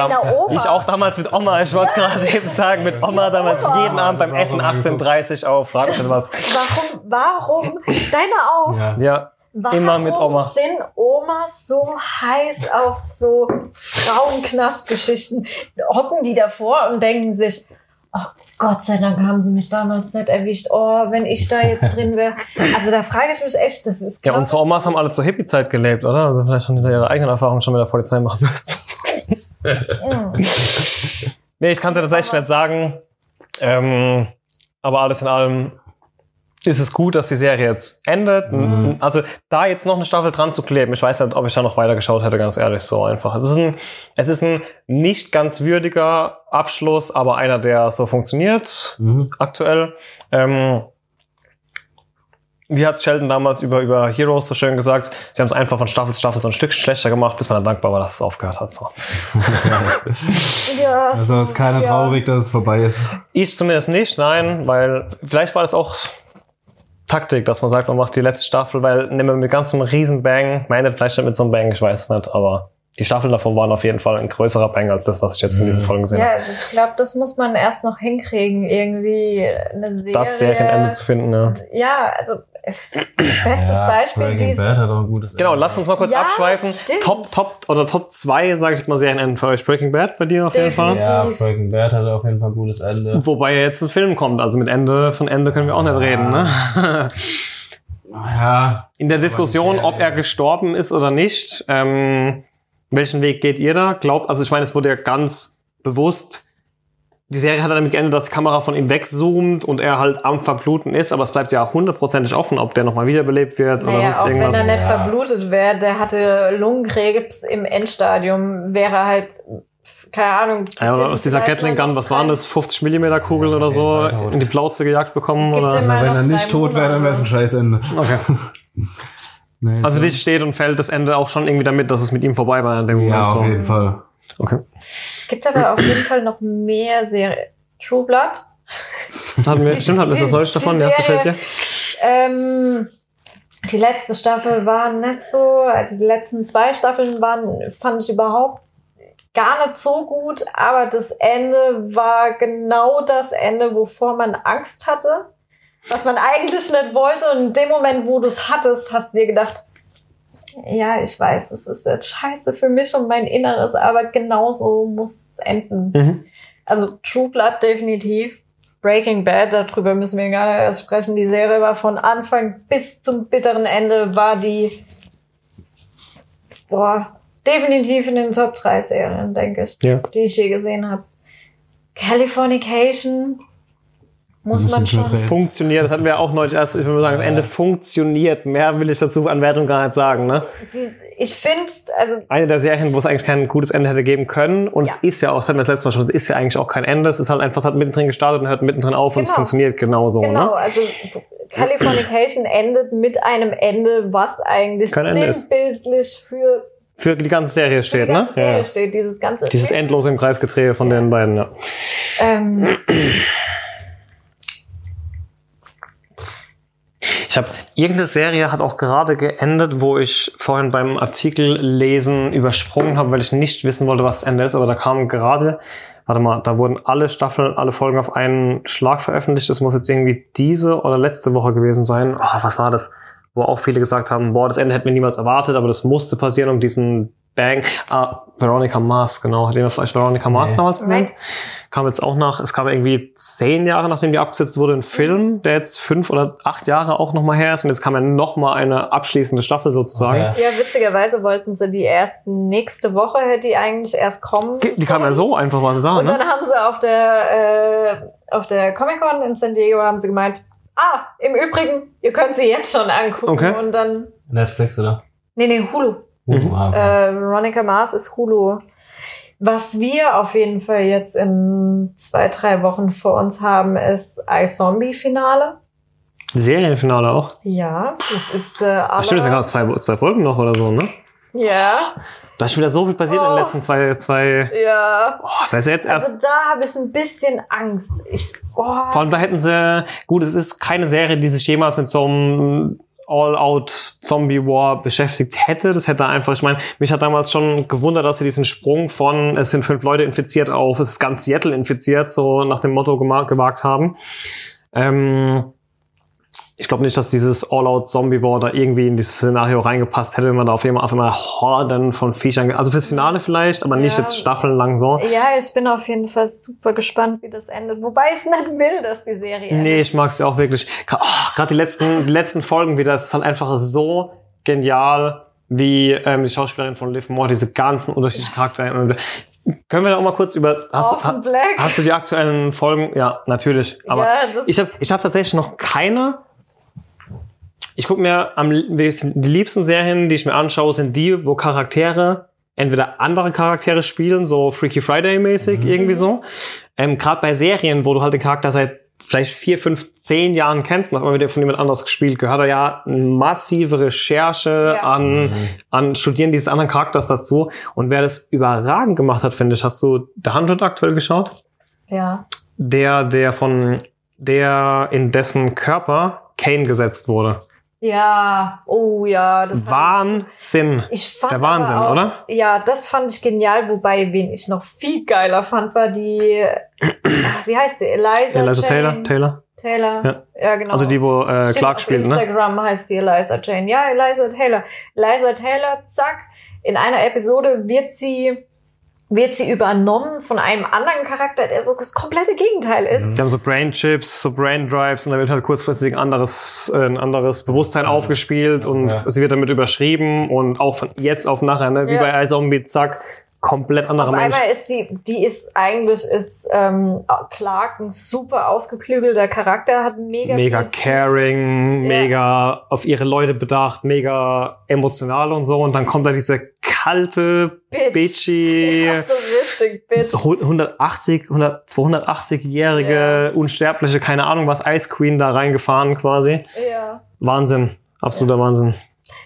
S1: ich auch damals mit Oma. Ich wollte gerade eben sagen, mit Oma damals
S2: Oma.
S1: jeden Abend beim Essen
S5: auch immer
S1: 18.30 auf. Frag mich was.
S2: Warum, warum, deine auch,
S5: Ja.
S1: Ja,
S2: warum
S1: immer mit Oma.
S2: sind Omas so heiß auf so Frauenknastgeschichten? Hocken die davor und denken sich, oh Gott sei Dank haben sie mich damals nicht erwischt. Oh, wenn ich da jetzt drin wäre. Also da frage ich mich echt, das ist
S1: ja unsere Omas haben alle zur Hippie-Zeit gelebt, oder? Also vielleicht schon hinter ihrer eigenen Erfahrung schon mit der Polizei machen müssen.
S2: Mm.
S1: Nee, ich kann es ja tatsächlich nicht sagen. Ähm, aber alles in allem ist es gut, dass die Serie jetzt endet.
S5: Mhm.
S1: Also da jetzt noch eine Staffel dran zu kleben, ich weiß nicht, ob ich da noch weiter geschaut hätte, ganz ehrlich, so einfach. Es ist ein, es ist ein nicht ganz würdiger Abschluss, aber einer, der so funktioniert
S3: Mhm.
S1: aktuell. Ähm, wie hat Sheldon damals über, über Heroes so schön gesagt? Sie haben es einfach von Staffel zu Staffel so ein Stückchen schlechter gemacht, bis man dann dankbar war, dass es aufgehört hat. So.
S2: Ja,
S3: Also ist keiner
S2: ja.
S3: traurig, dass es vorbei ist.
S1: Ich zumindest nicht, nein, weil vielleicht war das auch Taktik, dass man sagt, man macht die letzte Staffel, weil nehmen wir mit ganzem Riesenbang, endet vielleicht nicht mit so einem Bang, ich weiß nicht, aber die Staffeln davon waren auf jeden Fall ein größerer Bang als das, was ich jetzt in diesen Folgen gesehen
S2: Ja,
S1: habe.
S2: also ich glaube, das muss man erst noch hinkriegen, irgendwie eine Serie.
S1: Das Serienende zu finden, ja.
S2: Ja, also bestes
S5: Ja,
S2: Beispiel
S5: Breaking. Bad hat auch ein gutes
S1: Genau, lasst uns mal kurz
S2: Ja,
S1: abschweifen.
S2: stimmt.
S1: Top, Top oder Top 2, sage ich jetzt mal, Serienenden für euch. Breaking Bad bei dir auf jeden Fall.
S5: Ja, Breaking Bad hat auf jeden Fall ein gutes Ende.
S1: Wobei ja jetzt ein Film kommt, also mit Ende, von Ende können wir auch nicht reden, ne?
S5: Ja,
S1: In der Diskussion, ob er gestorben ist oder nicht, ähm, welchen Weg geht ihr da? Glaubt, also ich meine, es wurde ja ganz bewusst, die Serie hat dann damit geendet, dass die Kamera von ihm wegzoomt und er halt am Verbluten ist, aber es bleibt ja hundertprozentig offen, ob der nochmal wiederbelebt wird oder
S2: Naja,
S1: sonst
S2: auch wenn
S1: irgendwas.
S2: er nicht
S5: Ja.
S2: verblutet wäre, der hatte Lungenkrebs im Endstadium, wäre halt, keine Ahnung.
S1: Ja, oder aus dieser Gatling Gun, was waren das, 50 Millimeter Kugel
S5: Ja,
S1: oder
S5: auf
S1: so, in die Plauze gejagt bekommen?
S2: Gibt
S1: Oder?
S3: Also wenn er nicht tot wäre, dann wäre es ein. Scheißende.
S1: Okay.
S3: Nee,
S1: Also
S3: so-
S1: für dich steht und fällt das Ende auch schon irgendwie damit, dass es mit ihm vorbei war in dem
S3: Ja,
S1: Moment.
S3: auf
S1: So.
S3: jeden Fall.
S1: Okay.
S2: Es gibt aber auf jeden Fall noch mehr Serien. True Blood.
S1: Hatten wir, stimmt, hatten wir das
S2: Die
S1: davon? Ja, gefällt dir?
S2: Ähm, die letzte Staffel war nicht so, also die letzten zwei Staffeln waren, fand ich überhaupt gar nicht so gut, aber das Ende war genau das Ende, wovor man Angst hatte, was man eigentlich nicht wollte und in dem Moment, wo du es hattest, hast du dir gedacht, ja, ich weiß, es ist jetzt scheiße für mich und mein Inneres, aber genauso muss es enden.
S1: Mhm.
S2: Also True Blood definitiv. Breaking Bad, darüber müssen wir gar nicht erst sprechen. Die Serie war von Anfang bis zum bitteren Ende, war die boah, definitiv in den Top 3 Serien, denke ich,
S1: Ja.
S2: die ich je gesehen habe. Californication muss
S3: Muss
S2: man schon.
S1: Funktioniert, das hatten wir auch neulich erst, ich würde mal sagen, das Ende funktioniert. Mehr will ich dazu an Wertung gar nicht sagen. Ne?
S2: Die, ich finde, also
S1: Eine der Serien, wo es eigentlich kein gutes Ende hätte geben können. Und
S2: Ja.
S1: es ist ja auch, das hatten wir das letzte Mal schon, es ist ja eigentlich auch kein Ende. Es ist halt einfach, es hat mittendrin gestartet und hört mittendrin auf und es
S2: Genau.
S1: funktioniert genauso.
S2: Genau,
S1: Ne?
S2: also Californication endet mit einem Ende, was eigentlich sinnbildlich für
S1: Für die ganze Serie
S2: die
S1: steht, ne?
S2: ganze Serie
S1: Ja.
S2: steht. Dieses ganze
S1: Dieses endlose im Kreisgedrehe von den beiden, ja.
S2: ähm,
S1: Ich habe irgendeine Serie hat auch gerade geendet, wo ich vorhin beim Artikel lesen übersprungen habe, weil ich nicht wissen wollte, was das Ende ist. Aber da kam gerade, warte mal, da wurden alle Staffeln, alle Folgen auf einen Schlag veröffentlicht. Das muss jetzt irgendwie diese oder letzte Woche gewesen sein. Ah, was war das? Wo auch viele gesagt haben, boah, das Ende hätten wir niemals erwartet, aber das musste passieren, um diesen Bang. Ah, Veronica Mars, genau. Hat jemand vielleicht Veronica Mars
S5: Nee.
S1: damals gesehen? Kam jetzt auch nach, es kam irgendwie zehn Jahre, nachdem die abgesetzt wurde, ein Film, der jetzt fünf oder acht Jahre auch nochmal her ist. Und jetzt kam ja nochmal eine abschließende Staffel sozusagen.
S5: Okay.
S2: Ja, witzigerweise wollten sie die erst nächste Woche, hätte die eigentlich erst kommen.
S1: Die, die kam ja so einfach, war sie da,
S2: Und
S1: ne?
S2: dann haben sie auf der, äh, auf der Comic-Con in San Diego haben sie gemeint, ah, im Übrigen, ihr könnt sie jetzt schon angucken.
S1: Okay.
S2: Und dann,
S5: Netflix, oder?
S2: nee, nee, Hulu.
S1: Mhm.
S2: Äh, Veronica Mars ist Hulu. Was wir auf jeden Fall jetzt in zwei, drei Wochen vor uns haben, ist iZombie-Finale.
S1: Serienfinale auch.
S2: Ja, das ist äh,
S1: Ach,
S2: alle,
S1: stimmt, es sind gerade zwei, zwei Folgen noch oder so, ne?
S2: Ja,
S1: Da ist schon wieder so viel passiert in den
S2: Oh.
S1: letzten zwei, zwei,
S2: ja.
S1: oh, da ist ja jetzt erst
S2: Also da habe ich ein bisschen Angst. Ich, oh,
S1: Vor allem da hätten sie, gut, es ist keine Serie, die sich jemals mit so einem All-Out-Zombie-War beschäftigt hätte. Das hätte einfach, ich meine, mich hat damals schon gewundert, dass sie diesen Sprung von es sind fünf Leute infiziert auf es ist ganz Seattle infiziert, so nach dem Motto gewagt haben. Ähm, ich glaube nicht, dass dieses All-Out-Zombie-War da irgendwie in dieses Szenario reingepasst hätte, wenn man da auf einmal, auf einmal Horden von Viechern, also fürs Finale vielleicht, aber nicht
S2: Ja.
S1: jetzt staffellang so.
S2: ja, ich bin auf jeden Fall super gespannt, wie das endet. Wobei ich nicht will, dass die Serie endet.
S1: Nee, ich mag sie auch wirklich. Gerade die letzten, die letzten Folgen wieder, es ist halt einfach so genial, wie ähm, die Schauspielerin von Liv Moore, diese ganzen unterschiedlichen Charaktere. Können wir da auch mal kurz über. Hast, du,
S2: Orphan
S1: ha,
S2: Black.
S1: hast du die aktuellen Folgen? Ja, natürlich. Aber
S2: ja,
S1: ich habe ich hab tatsächlich noch keine. Ich gucke mir am liebsten- die liebsten Serien, die ich mir anschaue, sind die, wo Charaktere entweder andere Charaktere spielen, so Freaky Friday mäßig irgendwie so. Ähm, Gerade bei Serien, wo du halt den Charakter seit vielleicht vier, fünf, zehn Jahren kennst, noch immer wieder von jemand anders gespielt, gehört da ja eine massive Recherche
S2: Ja.
S1: an, an Studieren dieses anderen Charakters dazu. Und wer das überragend gemacht hat, finde ich, hast du The 100 aktuell geschaut?
S2: ja.
S1: der, der von, der in dessen Körper Kane gesetzt wurde.
S2: Ja, oh ja. Das
S1: Wahnsinn.
S2: Ich, fand
S1: Der Wahnsinn,
S2: auch,
S1: oder?
S2: Ja, das fand ich genial. Wobei, wen ich noch viel geiler fand, war die, wie heißt die? Eliza,
S1: Eliza Taylor, Taylor.
S2: Taylor.
S1: Ja.
S2: Ja, genau.
S1: Also die, wo äh,
S2: Stimmt,
S1: Clark spielt, ne?
S2: Instagram heißt die Eliza Jane. Ja, Eliza Taylor. Eliza Taylor, zack. In einer Episode wird sie, wird sie übernommen von einem anderen Charakter, der so das komplette Gegenteil ist.
S1: Die haben so Brain Chips, so Brain Drives und da wird halt kurzfristig ein anderes, äh, ein anderes Bewusstsein aufgespielt und
S5: Ja.
S1: sie wird damit überschrieben und auch von jetzt auf nachher, ne? wie
S2: Ja.
S1: bei iZombie, zack, komplett anderer
S2: Auf
S1: Mensch.
S2: einmal ist sie, die ist eigentlich, ist ähm, Clark ein super ausgeklügelter Charakter, hat mega,
S1: Mega caring,
S2: Ja.
S1: mega auf ihre Leute bedacht, mega emotional und so. Und dann kommt da diese kalte,
S2: Bitch.
S1: bitchy,
S2: Ja, so richtig, bitch.
S1: 180, 100, 280-jährige, unsterbliche, keine Ahnung was, Ice Queen da reingefahren quasi.
S2: Ja.
S1: Wahnsinn. Absoluter Wahnsinn.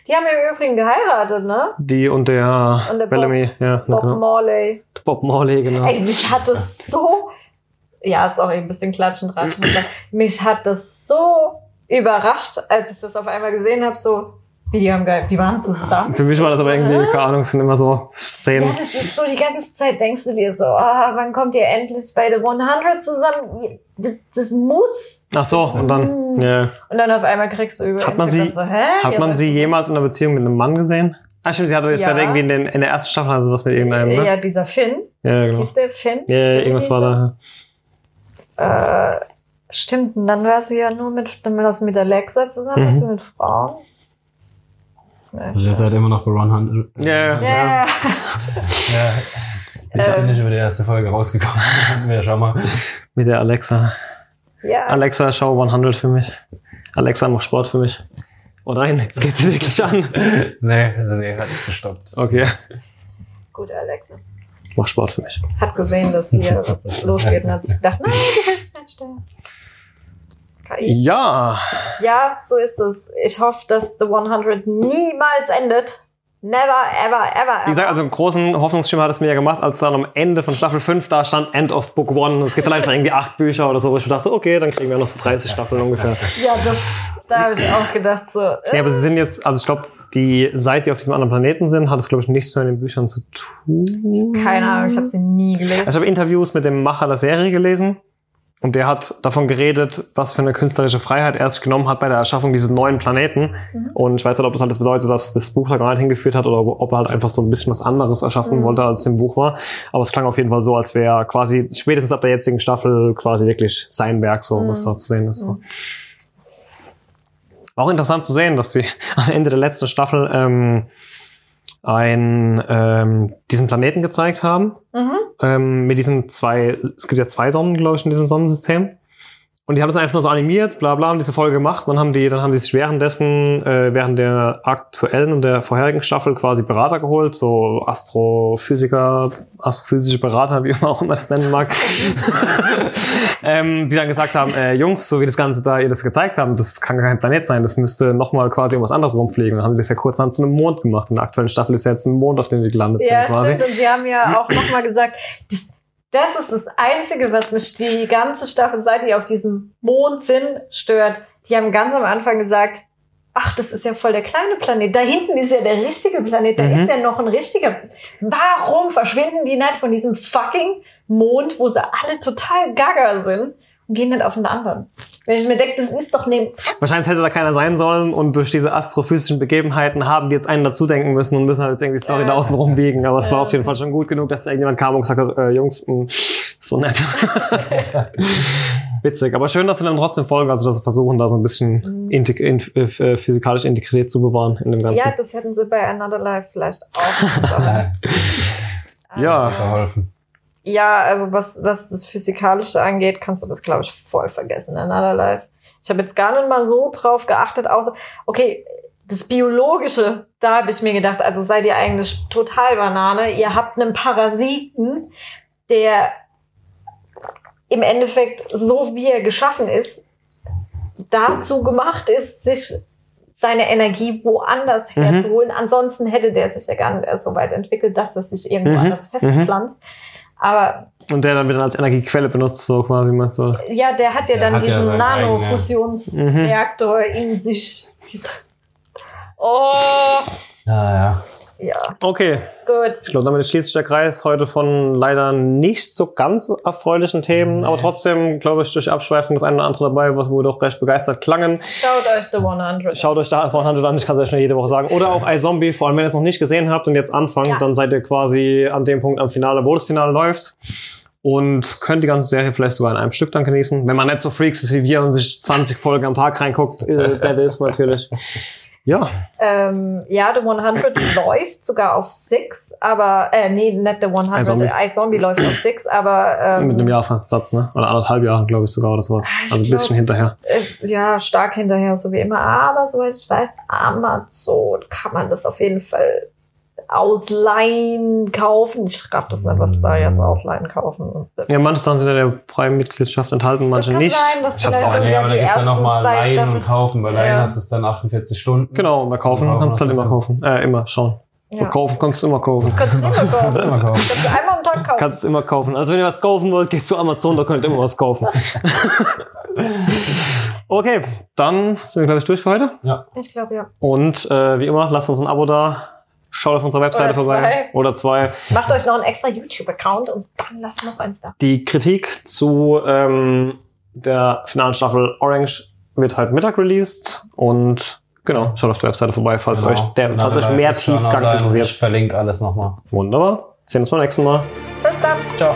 S2: Die haben im Übrigen geheiratet, ne?
S1: Die und der,
S2: Und der Bob-
S1: Bellamy, ja.
S2: Bob
S1: genau.
S2: Morley.
S1: Bob Morley, genau.
S2: Ey, mich hat das so. Ja, sorry, ein bisschen klatschen dran. Ich muss sagen, Mich hat das so überrascht, als ich das auf einmal gesehen habe, so, die haben geil, die waren zusammen.
S1: Für mich war das aber irgendwie, keine Ahnung, es sind immer so
S2: Ja,
S1: Szenen.
S2: das ist so, die ganze Zeit denkst du dir so, ah, wann kommt ihr endlich bei The 100 zusammen? Das, das muss.
S1: Ach so, und dann, ja.
S2: Und dann auf einmal kriegst du über
S1: Hat man
S2: Instagram
S1: sie-
S2: so, hä?
S1: Hat man sie jemals in einer Beziehung mit einem Mann gesehen? Ah, stimmt, sie hatte jetzt
S2: Ja.
S1: ja. irgendwie in, den, in der ersten Staffel also was mit irgendeinem, ne?
S2: Ja, dieser Finn.
S1: Ja, genau.
S2: Hieß der Finn?
S1: Ja, ja,
S2: Finn
S1: irgendwas war da.
S2: Äh, stimmt, und dann war sie ja nur mit, dann war sie mit Alexa zusammen,
S1: Mhm.
S2: ist sie mit Frauen.
S3: Also ihr seid immer noch bei 100.
S1: Ja, ja.
S2: Ja, ja.
S5: Ja, ich
S2: Ähm.
S5: bin nicht über die erste Folge rausgekommen. ja, schau mal.
S1: Mit der Alexa.
S2: ja.
S1: Alexa, schau 100 für mich. Alexa, mach Sport für mich. Oh nein, jetzt geht's wirklich an.
S5: Nee, nee, hat gestoppt.
S1: Okay,
S2: Gut, Alexa.
S1: mach Sport für mich.
S2: Hat gesehen, dass hier was losgeht und hat sich gedacht, nein, du willst nicht sterben. KI.
S1: Ja,
S2: Ja, so ist es. Ich hoffe, dass The 100 niemals endet. Never, ever, ever,
S1: Wie gesagt,
S2: ever.
S1: also einen großen Hoffnungsschimmer hat es mir ja gemacht, als dann am Ende von Staffel 5 da stand End of Book One. Und es gibt allein für irgendwie acht Bücher oder so, wo ich dachte, okay, dann kriegen wir noch so 30 Staffeln ungefähr.
S2: ja, das, da habe ich auch gedacht, so. Äh,
S1: Ja, aber sie sind jetzt, also ich glaube, die, seit die auf diesem anderen Planeten sind, hat es, glaube ich, nichts mehr in den Büchern zu tun.
S2: keine Ahnung, ich habe sie nie gelesen.
S1: Also ich habe Interviews mit dem Macher der Serie gelesen und der hat davon geredet, was für eine künstlerische Freiheit er sich genommen hat bei der Erschaffung dieses neuen Planeten. Und ich weiß nicht, ob das halt das bedeutet, dass das Buch da gar nicht hingeführt hat oder ob er halt einfach so ein bisschen was anderes erschaffen
S2: Mhm.
S1: wollte, als im Buch war. Aber es klang auf jeden Fall so, als wäre quasi spätestens ab der jetzigen Staffel quasi wirklich sein Werk, so was da zu sehen ist. So. War auch interessant zu sehen, dass die am Ende der letzten Staffel ähm, ein, ähm, diesen Planeten gezeigt haben
S2: Mhm.
S1: Ähm, mit diesen zwei, es gibt ja zwei Sonnen, glaube ich, in diesem Sonnensystem. Und die haben das einfach nur so animiert, bla bla, haben diese Folge gemacht. Dann haben die, dann haben die sich währenddessen, äh, während der aktuellen und der vorherigen Staffel quasi Berater geholt, so Astrophysiker, astrophysische Berater, wie man auch immer das nennen mag, ähm, die dann gesagt haben, äh, Jungs, so wie das Ganze da ihr das gezeigt haben, das kann gar kein Planet sein, das müsste nochmal quasi um was anderes rumfliegen. Dann haben die das ja kurzhand zu einem Mond gemacht. In der aktuellen Staffel ist ja jetzt ein Mond, auf dem wir gelandet
S2: Ja,
S1: sind quasi.
S2: stimmt. Und sie haben ja auch nochmal gesagt, das, das ist das Einzige, was mich die ganze Staffel, seit die auf diesem Mond sind, stört. Die haben ganz am Anfang gesagt, ach, das ist ja voll der kleine Planet. Da hinten ist ja der richtige Planet. Da
S1: Mhm.
S2: ist ja noch ein richtiger. Warum verschwinden die nicht von diesem fucking Mond, wo sie alle total gaga sind und gehen nicht auf einen anderen? Wenn ich mir denke, das ist doch neben,
S1: Wahrscheinlich hätte da keiner sein sollen und durch diese astrophysischen Begebenheiten haben die jetzt einen dazu denken müssen und müssen halt jetzt irgendwie Story
S2: Ja.
S1: da außen rumbiegen. Aber es war
S2: Ja.
S1: auf jeden Fall schon gut genug, dass da irgendjemand kam und gesagt hat, äh, Jungs, mh, so nett. Witzig. Aber schön, dass sie dann trotzdem folgen, also dass sie versuchen, da so ein bisschen integ in, äh, physikalische Integrität zu bewahren in dem Ganzen.
S2: ja, das hätten sie bei Another Life vielleicht auch.
S1: Ja.
S5: Geholfen.
S2: Ja, also was, was das Physikalische angeht, kannst du das, glaube ich, voll vergessen in Another Life. Ich habe jetzt gar nicht mal so drauf geachtet, außer, okay, das Biologische, da habe ich mir gedacht, also seid ihr eigentlich total Banane. Ihr habt einen Parasiten, der im Endeffekt, so wie er geschaffen ist, dazu gemacht ist, sich seine Energie woanders
S1: Mhm.
S2: herzuholen. Ansonsten hätte der sich ja gar nicht erst so weit entwickelt, dass er sich irgendwo
S1: Mhm.
S2: anders festpflanzt. Aber
S1: Und der dann wieder als Energiequelle benutzt, so quasi meinst du?
S2: ja, der hat ja
S5: Der
S2: dann
S5: hat ja
S2: diesen
S5: eigenen-
S2: Nanofusionsreaktor in sich. Oh,
S5: Ja, ja.
S2: Ja,
S1: Okay,
S2: gut.
S1: Ich glaube, damit schließt sich der Kreis heute von leider nicht so ganz erfreulichen Themen, aber trotzdem, glaube ich, durch Abschweifung das eine oder andere dabei, was wir doch recht begeistert klangen.
S2: Schaut euch The 100
S1: Schaut euch da einfach an, ich kann es euch nur jede Woche sagen. Oder auch iZombie, vor allem wenn ihr es noch nicht gesehen habt und jetzt anfangt,
S2: Ja.
S1: dann seid ihr quasi an dem Punkt am Finale, wo das Finale läuft. Und könnt die ganze Serie vielleicht sogar in einem Stück dann genießen. Wenn man nicht so Freaks ist wie wir und sich 20 Folgen am Tag reinguckt, äh, der ist natürlich. Ja,
S2: Ähm, ja, The 100 läuft sogar auf 6, aber, äh, nee, nicht The 100,
S1: iZombie.
S2: iZombie läuft auf 6, aber, ähm,
S1: mit einem Jahrversatz, ne? Oder anderthalb Jahren, glaube ich, sogar oder sowas.
S2: Ah,
S1: Also ein bisschen
S2: glaub-
S1: hinterher.
S2: äh, ja, stark hinterher, so wie immer. Aber soweit ich weiß, Amazon kann man das auf jeden Fall ausleihen, kaufen. Ich raff das nicht, was da jetzt ausleihen, kaufen.
S1: Ja, manche Sachen sind in der Prime-Mitgliedschaft enthalten, manche
S2: kann
S1: nicht.
S2: sein, dass
S5: Ich hab's auch nee, aber da gibt's ja nochmal Leihen und Kaufen. Bei Leihen
S2: Ja.
S5: hast du es dann 48 Stunden.
S1: Genau, und bei kaufen kannst du halt immer kaufen. Äh, immer schauen.
S2: Ja.
S1: Kaufen kannst du immer kaufen.
S2: Kannst du immer kaufen.
S5: Kannst du immer kaufen.
S2: Kannst du einmal am Tag kaufen.
S1: Kannst du immer kaufen. Also wenn ihr was kaufen wollt, geht zu Amazon, da könnt ihr immer was kaufen. okay, dann sind wir, glaube ich, durch für heute.
S5: Ja.
S2: Ich glaube, ja.
S1: Und äh, wie immer, lasst uns ein Abo da. Schaut auf unserer Webseite
S2: Oder
S1: vorbei.
S2: zwei.
S1: Oder zwei.
S2: Macht euch noch einen extra YouTube-Account und dann lasst noch eins da.
S1: Die Kritik zu ähm, der finalen Staffel Orange wird halt Mittag released. Und genau, schaut auf der Webseite vorbei, falls
S5: Genau.
S1: euch, der, falls euch mehr Tiefgang interessiert.
S5: Ich verlinke alles nochmal.
S1: Wunderbar. Sehen uns beim nächsten Mal.
S2: Bis dann.
S5: Ciao.